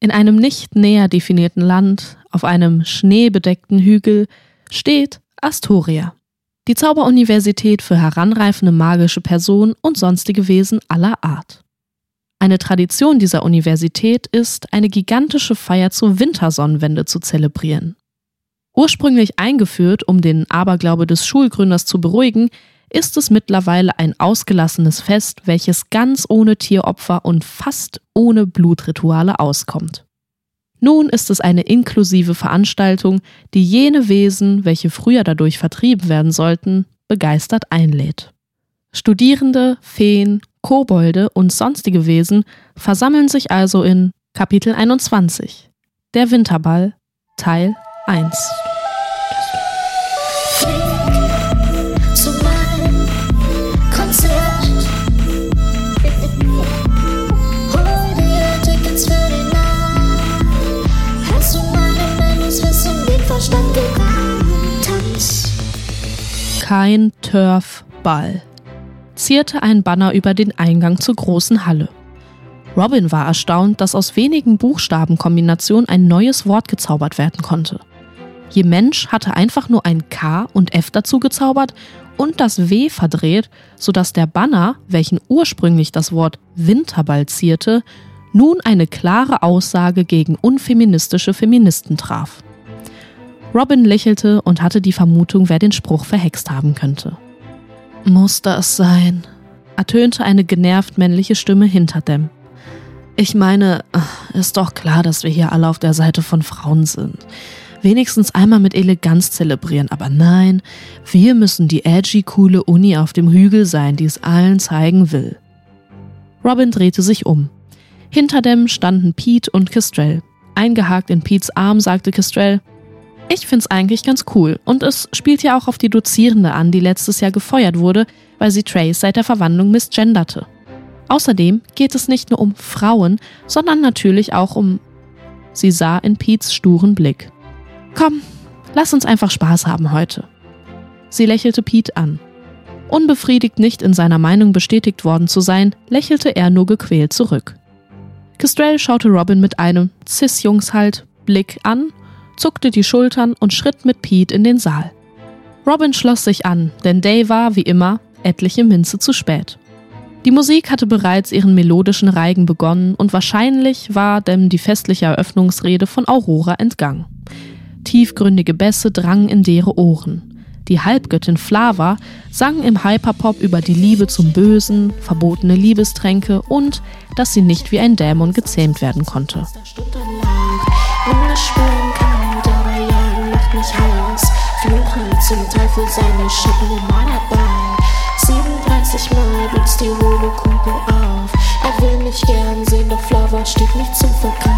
In einem nicht näher definierten Land, auf einem schneebedeckten Hügel, steht Astoria. Die Zauberuniversität für heranreifende magische Personen und sonstige Wesen aller Art. Eine Tradition dieser Universität ist, eine gigantische Feier zur Wintersonnenwende zu zelebrieren. Ursprünglich eingeführt, um den Aberglaube des Schulgründers zu beruhigen, ist es mittlerweile ein ausgelassenes Fest, welches ganz ohne Tieropfer und fast ohne Blutrituale auskommt. Nun ist es eine inklusive Veranstaltung, die jene Wesen, welche früher dadurch vertrieben werden sollten, begeistert einlädt. Studierende, Feen, Kobolde und sonstige Wesen versammeln sich also in Kapitel 21 Der Winterball Teil 1. Kein Turfball zierte ein Banner über den Eingang zur großen Halle. Robin war erstaunt, dass aus wenigen Buchstabenkombinationen ein neues Wort gezaubert werden konnte. Je Mensch hatte einfach nur ein K und F dazu gezaubert und das W verdreht, sodass der Banner, welchen ursprünglich das Wort Winterball zierte, nun eine klare Aussage gegen unfeministische Feministen traf. Robin lächelte und hatte die Vermutung, wer den Spruch verhext haben könnte. Muss das sein? ertönte eine genervt männliche Stimme hinter dem. Ich meine, ist doch klar, dass wir hier alle auf der Seite von Frauen sind. Wenigstens einmal mit Eleganz zelebrieren, aber nein, wir müssen die edgy, coole Uni auf dem Hügel sein, die es allen zeigen will. Robin drehte sich um. Hinter dem standen Pete und Kestrel. Eingehakt in Petes Arm sagte Kestrel, ich find's eigentlich ganz cool und es spielt ja auch auf die Dozierende an, die letztes Jahr gefeuert wurde, weil sie Trace seit der Verwandlung misgenderte. Außerdem geht es nicht nur um Frauen, sondern natürlich auch um. Sie sah in Pete's sturen Blick. Komm, lass uns einfach Spaß haben heute. Sie lächelte Pete an. Unbefriedigt nicht in seiner Meinung bestätigt worden zu sein, lächelte er nur gequält zurück. Kestrel schaute Robin mit einem Cis-Jungs halt Blick an zuckte die Schultern und schritt mit Pete in den Saal. Robin schloss sich an, denn Day war, wie immer, etliche Minze zu spät. Die Musik hatte bereits ihren melodischen Reigen begonnen und wahrscheinlich war dem die festliche Eröffnungsrede von Aurora entgangen. Tiefgründige Bässe drangen in deren Ohren. Die Halbgöttin Flava sang im Hyperpop über die Liebe zum Bösen, verbotene Liebestränke und dass sie nicht wie ein Dämon gezähmt werden konnte. zum Teufel seine Schippen in meiner Bahn. 37 Mal blitzt die hohle Kugel auf. Er will mich gern sehen, doch Flower steht nicht zum Verkauf.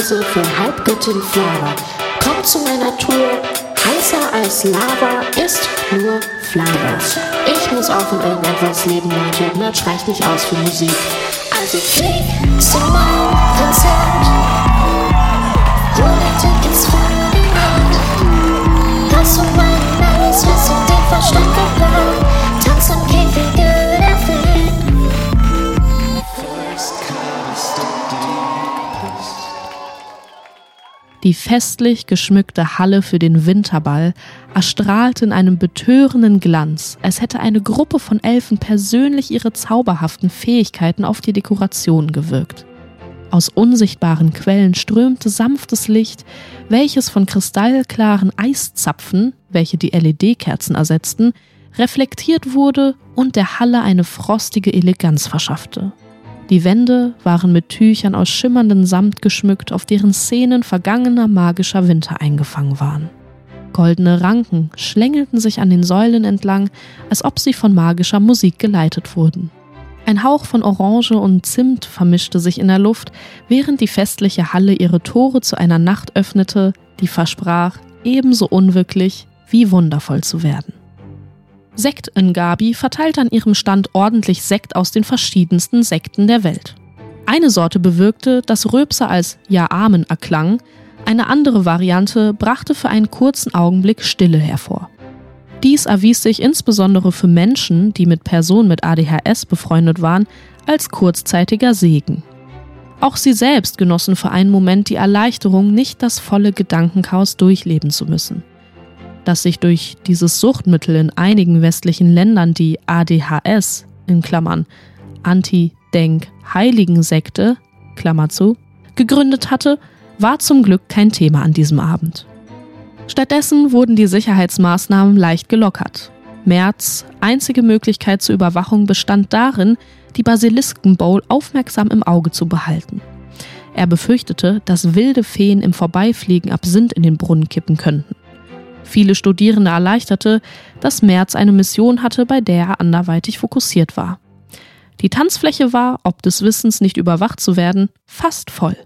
Halbgöttin Flava. Kommt zu meiner Tour. Heißer als Lava ist nur Flava. Ich muss auch von irgendetwas leben, Leute. Merch reicht nicht aus für Musik. Also flieg zu meinem Konzert. Hol Tickets für die Nacht. Hast du meinen Die festlich geschmückte Halle für den Winterball erstrahlte in einem betörenden Glanz, als hätte eine Gruppe von Elfen persönlich ihre zauberhaften Fähigkeiten auf die Dekoration gewirkt. Aus unsichtbaren Quellen strömte sanftes Licht, welches von kristallklaren Eiszapfen, welche die LED-Kerzen ersetzten, reflektiert wurde und der Halle eine frostige Eleganz verschaffte. Die Wände waren mit Tüchern aus schimmerndem Samt geschmückt, auf deren Szenen vergangener magischer Winter eingefangen waren. Goldene Ranken schlängelten sich an den Säulen entlang, als ob sie von magischer Musik geleitet wurden. Ein Hauch von Orange und Zimt vermischte sich in der Luft, während die festliche Halle ihre Tore zu einer Nacht öffnete, die versprach, ebenso unwirklich wie wundervoll zu werden. Sekt in Gabi verteilt an ihrem Stand ordentlich Sekt aus den verschiedensten Sekten der Welt. Eine Sorte bewirkte, dass Röpser als Ja Amen erklang, eine andere Variante brachte für einen kurzen Augenblick Stille hervor. Dies erwies sich insbesondere für Menschen, die mit Personen mit ADHS befreundet waren, als kurzzeitiger Segen. Auch sie selbst genossen für einen Moment die Erleichterung, nicht das volle Gedankenchaos durchleben zu müssen. Dass sich durch dieses Suchtmittel in einigen westlichen Ländern die ADHS in Klammern Anti-Denk-Heiligen-Sekte Klammer zu gegründet hatte, war zum Glück kein Thema an diesem Abend. Stattdessen wurden die Sicherheitsmaßnahmen leicht gelockert. Merz einzige Möglichkeit zur Überwachung bestand darin, die Basilisken Bowl aufmerksam im Auge zu behalten. Er befürchtete, dass wilde Feen im Vorbeifliegen Absinth in den Brunnen kippen könnten. Viele Studierende erleichterte, dass Merz eine Mission hatte, bei der er anderweitig fokussiert war. Die Tanzfläche war, ob des Wissens nicht überwacht zu werden, fast voll.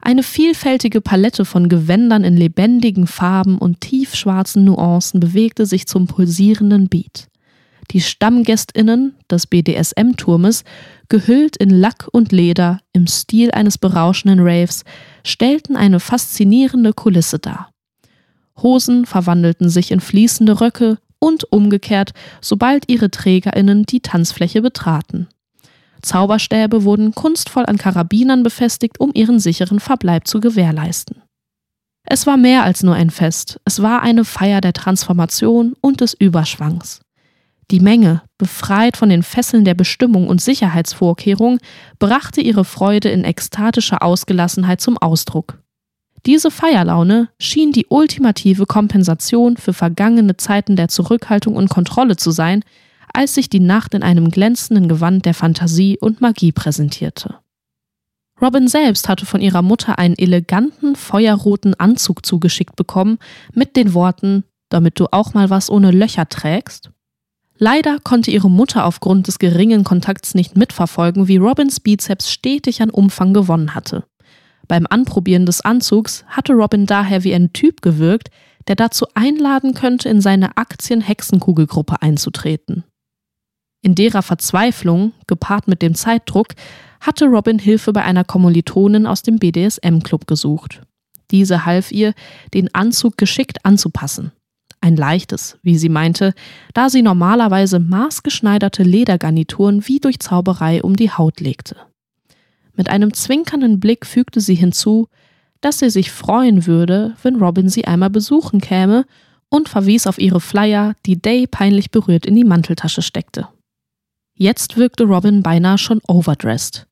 Eine vielfältige Palette von Gewändern in lebendigen Farben und tiefschwarzen Nuancen bewegte sich zum pulsierenden Beat. Die Stammgästinnen des BDSM-Turmes, gehüllt in Lack und Leder im Stil eines berauschenden Raves, stellten eine faszinierende Kulisse dar. Hosen verwandelten sich in fließende Röcke und umgekehrt, sobald ihre Trägerinnen die Tanzfläche betraten. Zauberstäbe wurden kunstvoll an Karabinern befestigt, um ihren sicheren Verbleib zu gewährleisten. Es war mehr als nur ein Fest, es war eine Feier der Transformation und des Überschwangs. Die Menge, befreit von den Fesseln der Bestimmung und Sicherheitsvorkehrung, brachte ihre Freude in ekstatischer Ausgelassenheit zum Ausdruck. Diese Feierlaune schien die ultimative Kompensation für vergangene Zeiten der Zurückhaltung und Kontrolle zu sein, als sich die Nacht in einem glänzenden Gewand der Fantasie und Magie präsentierte. Robin selbst hatte von ihrer Mutter einen eleganten, feuerroten Anzug zugeschickt bekommen, mit den Worten, damit du auch mal was ohne Löcher trägst. Leider konnte ihre Mutter aufgrund des geringen Kontakts nicht mitverfolgen, wie Robins Bizeps stetig an Umfang gewonnen hatte. Beim Anprobieren des Anzugs hatte Robin daher wie ein Typ gewirkt, der dazu einladen könnte, in seine Aktien-Hexenkugelgruppe einzutreten. In derer Verzweiflung, gepaart mit dem Zeitdruck, hatte Robin Hilfe bei einer Kommilitonin aus dem BDSM-Club gesucht. Diese half ihr, den Anzug geschickt anzupassen. Ein leichtes, wie sie meinte, da sie normalerweise maßgeschneiderte Ledergarnituren wie durch Zauberei um die Haut legte. Mit einem zwinkernden Blick fügte sie hinzu, dass sie sich freuen würde, wenn Robin sie einmal besuchen käme und verwies auf ihre Flyer, die Day peinlich berührt in die Manteltasche steckte. Jetzt wirkte Robin beinahe schon overdressed.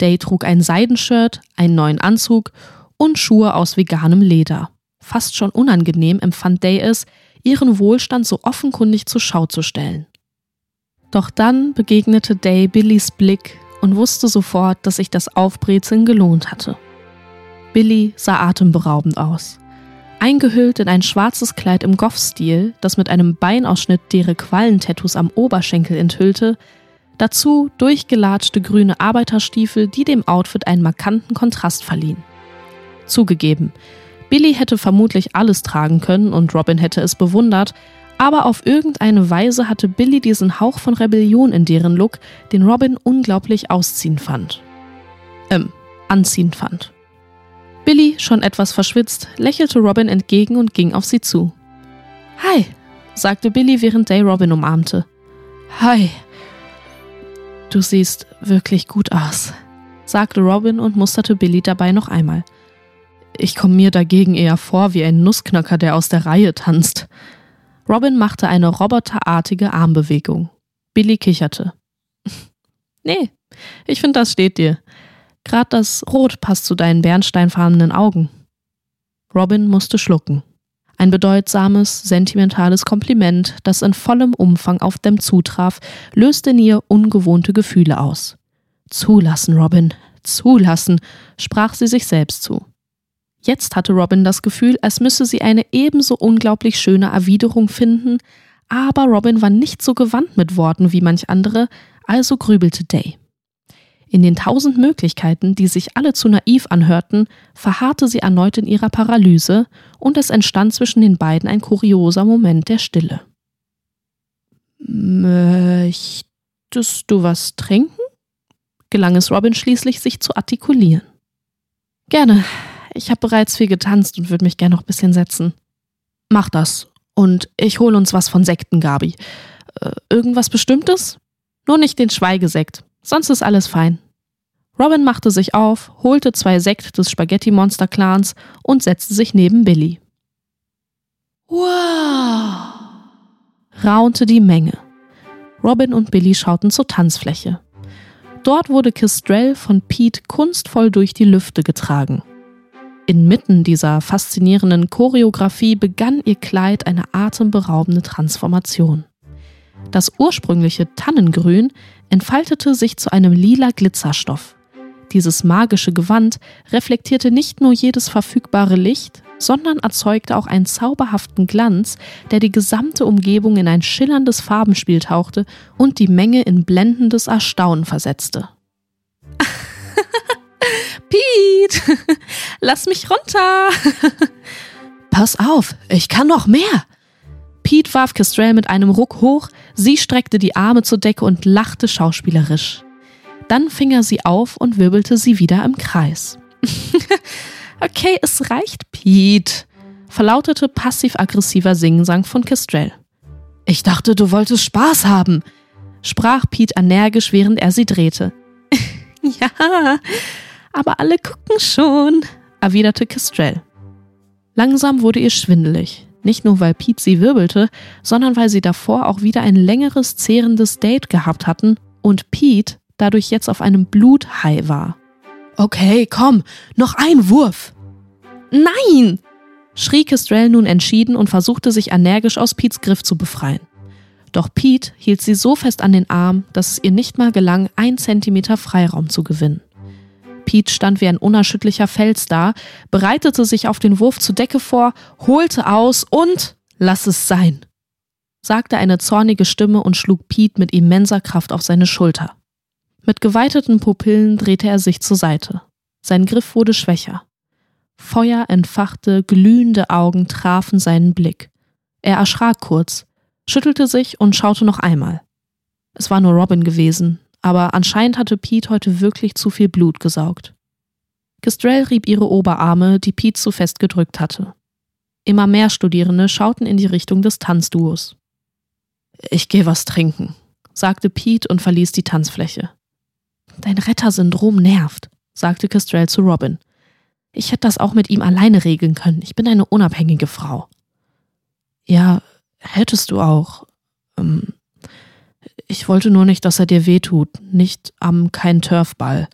Day trug ein Seidenshirt, einen neuen Anzug und Schuhe aus veganem Leder. Fast schon unangenehm empfand Day es, ihren Wohlstand so offenkundig zur Schau zu stellen. Doch dann begegnete Day Billys Blick und wusste sofort, dass sich das Aufbrezeln gelohnt hatte. Billy sah atemberaubend aus. Eingehüllt in ein schwarzes Kleid im Goff-Stil, das mit einem Beinausschnitt deren Quallentattoos am Oberschenkel enthüllte, dazu durchgelatschte grüne Arbeiterstiefel, die dem Outfit einen markanten Kontrast verliehen. Zugegeben, Billy hätte vermutlich alles tragen können und Robin hätte es bewundert, aber auf irgendeine Weise hatte Billy diesen Hauch von Rebellion in deren Look, den Robin unglaublich ausziehend fand. Ähm, anziehend fand. Billy, schon etwas verschwitzt, lächelte Robin entgegen und ging auf sie zu. Hi, sagte Billy, während Day Robin umarmte. Hi. Du siehst wirklich gut aus, sagte Robin und musterte Billy dabei noch einmal. Ich komme mir dagegen eher vor wie ein Nussknacker, der aus der Reihe tanzt. Robin machte eine roboterartige Armbewegung. Billy kicherte. nee, ich finde, das steht dir. Gerade das Rot passt zu deinen bernsteinfarbenen Augen. Robin musste schlucken. Ein bedeutsames, sentimentales Kompliment, das in vollem Umfang auf Dem zutraf, löste in ihr ungewohnte Gefühle aus. Zulassen, Robin, zulassen, sprach sie sich selbst zu. Jetzt hatte Robin das Gefühl, als müsse sie eine ebenso unglaublich schöne Erwiderung finden, aber Robin war nicht so gewandt mit Worten wie manch andere, also grübelte Day. In den tausend Möglichkeiten, die sich alle zu naiv anhörten, verharrte sie erneut in ihrer Paralyse, und es entstand zwischen den beiden ein kurioser Moment der Stille. Möchtest du was trinken? gelang es Robin schließlich, sich zu artikulieren. Gerne. Ich habe bereits viel getanzt und würde mich gern noch ein bisschen setzen. Mach das. Und ich hole uns was von Sekten, Gabi. Äh, irgendwas Bestimmtes? Nur nicht den Schweigesekt. Sonst ist alles fein. Robin machte sich auf, holte zwei Sekt des Spaghetti-Monster-Clans und setzte sich neben Billy. Wow! raunte die Menge. Robin und Billy schauten zur Tanzfläche. Dort wurde Kistrell von Pete kunstvoll durch die Lüfte getragen. Inmitten dieser faszinierenden Choreografie begann ihr Kleid eine atemberaubende Transformation. Das ursprüngliche Tannengrün entfaltete sich zu einem lila Glitzerstoff. Dieses magische Gewand reflektierte nicht nur jedes verfügbare Licht, sondern erzeugte auch einen zauberhaften Glanz, der die gesamte Umgebung in ein schillerndes Farbenspiel tauchte und die Menge in blendendes Erstaunen versetzte. Pete, lass mich runter. Pass auf, ich kann noch mehr. Pete warf Kestrel mit einem Ruck hoch, sie streckte die Arme zur Decke und lachte schauspielerisch. Dann fing er sie auf und wirbelte sie wieder im Kreis. okay, es reicht, Pete, verlautete passiv-aggressiver Singsang von Kestrel. Ich dachte, du wolltest Spaß haben, sprach Pete energisch, während er sie drehte. ja, aber alle gucken schon, erwiderte Kestrel. Langsam wurde ihr schwindelig. Nicht nur, weil Pete sie wirbelte, sondern weil sie davor auch wieder ein längeres, zehrendes Date gehabt hatten und Pete dadurch jetzt auf einem Bluthai war. Okay, komm, noch ein Wurf. Nein! schrie Kestrel nun entschieden und versuchte sich energisch aus Pete's Griff zu befreien. Doch Pete hielt sie so fest an den Arm, dass es ihr nicht mal gelang, ein Zentimeter Freiraum zu gewinnen. Pete stand wie ein unerschütterlicher Fels da, bereitete sich auf den Wurf zur Decke vor, holte aus und lass es sein, sagte eine zornige Stimme und schlug Pete mit immenser Kraft auf seine Schulter. Mit geweiteten Pupillen drehte er sich zur Seite. Sein Griff wurde schwächer. Feuer entfachte, glühende Augen trafen seinen Blick. Er erschrak kurz, schüttelte sich und schaute noch einmal. Es war nur Robin gewesen, aber anscheinend hatte Pete heute wirklich zu viel Blut gesaugt. Gistrell rieb ihre Oberarme, die Pete zu fest gedrückt hatte. Immer mehr Studierende schauten in die Richtung des Tanzduos. Ich geh was trinken, sagte Pete und verließ die Tanzfläche. Dein Rettersyndrom nervt, sagte Castrell zu Robin. Ich hätte das auch mit ihm alleine regeln können. Ich bin eine unabhängige Frau. Ja, hättest du auch. Ähm, ich wollte nur nicht, dass er dir wehtut, nicht am kein Turfball.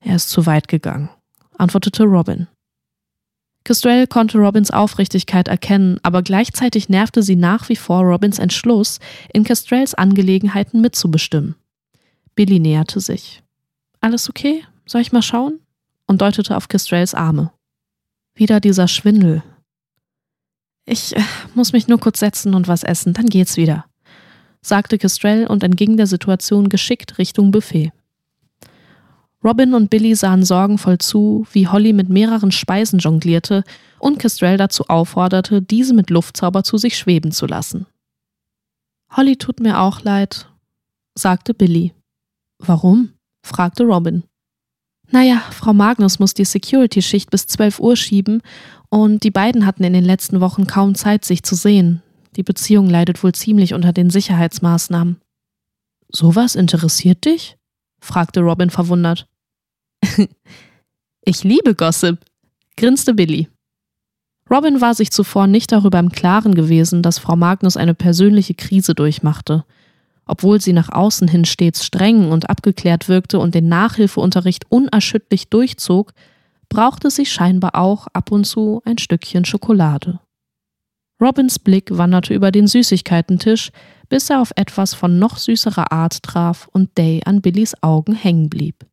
Er ist zu weit gegangen, antwortete Robin. Kestrel konnte Robins Aufrichtigkeit erkennen, aber gleichzeitig nervte sie nach wie vor Robins Entschluss, in Kestrels Angelegenheiten mitzubestimmen. Billy näherte sich. Alles okay? Soll ich mal schauen? und deutete auf Kestrels Arme. Wieder dieser Schwindel. Ich äh, muss mich nur kurz setzen und was essen, dann geht's wieder sagte Kestrel und entging der Situation geschickt Richtung Buffet. Robin und Billy sahen sorgenvoll zu, wie Holly mit mehreren Speisen jonglierte und Kestrel dazu aufforderte, diese mit Luftzauber zu sich schweben zu lassen. Holly tut mir auch leid, sagte Billy. Warum? fragte Robin. Naja, Frau Magnus muss die Security-Schicht bis 12 Uhr schieben und die beiden hatten in den letzten Wochen kaum Zeit, sich zu sehen. Die Beziehung leidet wohl ziemlich unter den Sicherheitsmaßnahmen. Sowas interessiert dich? fragte Robin verwundert. ich liebe Gossip, grinste Billy. Robin war sich zuvor nicht darüber im Klaren gewesen, dass Frau Magnus eine persönliche Krise durchmachte. Obwohl sie nach außen hin stets streng und abgeklärt wirkte und den Nachhilfeunterricht unerschütterlich durchzog, brauchte sie scheinbar auch ab und zu ein Stückchen Schokolade. Robins Blick wanderte über den Süßigkeitentisch, bis er auf etwas von noch süßerer Art traf und Day an Billys Augen hängen blieb.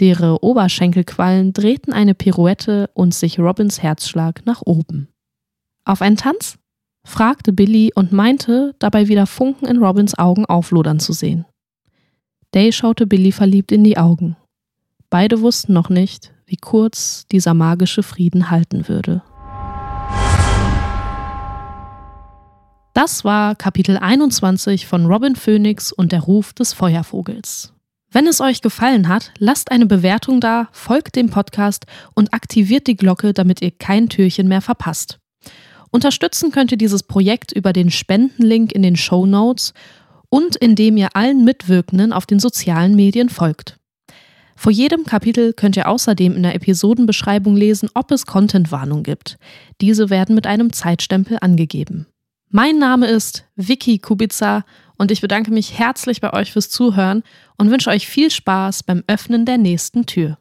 Deren Oberschenkelquallen drehten eine Pirouette und sich Robins Herzschlag nach oben. Auf einen Tanz? fragte Billy und meinte, dabei wieder Funken in Robins Augen auflodern zu sehen. Day schaute Billy verliebt in die Augen. Beide wussten noch nicht, wie kurz dieser magische Frieden halten würde. Das war Kapitel 21 von Robin Phoenix und der Ruf des Feuervogels. Wenn es euch gefallen hat, lasst eine Bewertung da, folgt dem Podcast und aktiviert die Glocke, damit ihr kein Türchen mehr verpasst. Unterstützen könnt ihr dieses Projekt über den Spendenlink in den Show Notes und indem ihr allen Mitwirkenden auf den sozialen Medien folgt. Vor jedem Kapitel könnt ihr außerdem in der Episodenbeschreibung lesen, ob es Contentwarnung gibt. Diese werden mit einem Zeitstempel angegeben. Mein Name ist Vicky Kubica und ich bedanke mich herzlich bei euch fürs Zuhören und wünsche euch viel Spaß beim Öffnen der nächsten Tür.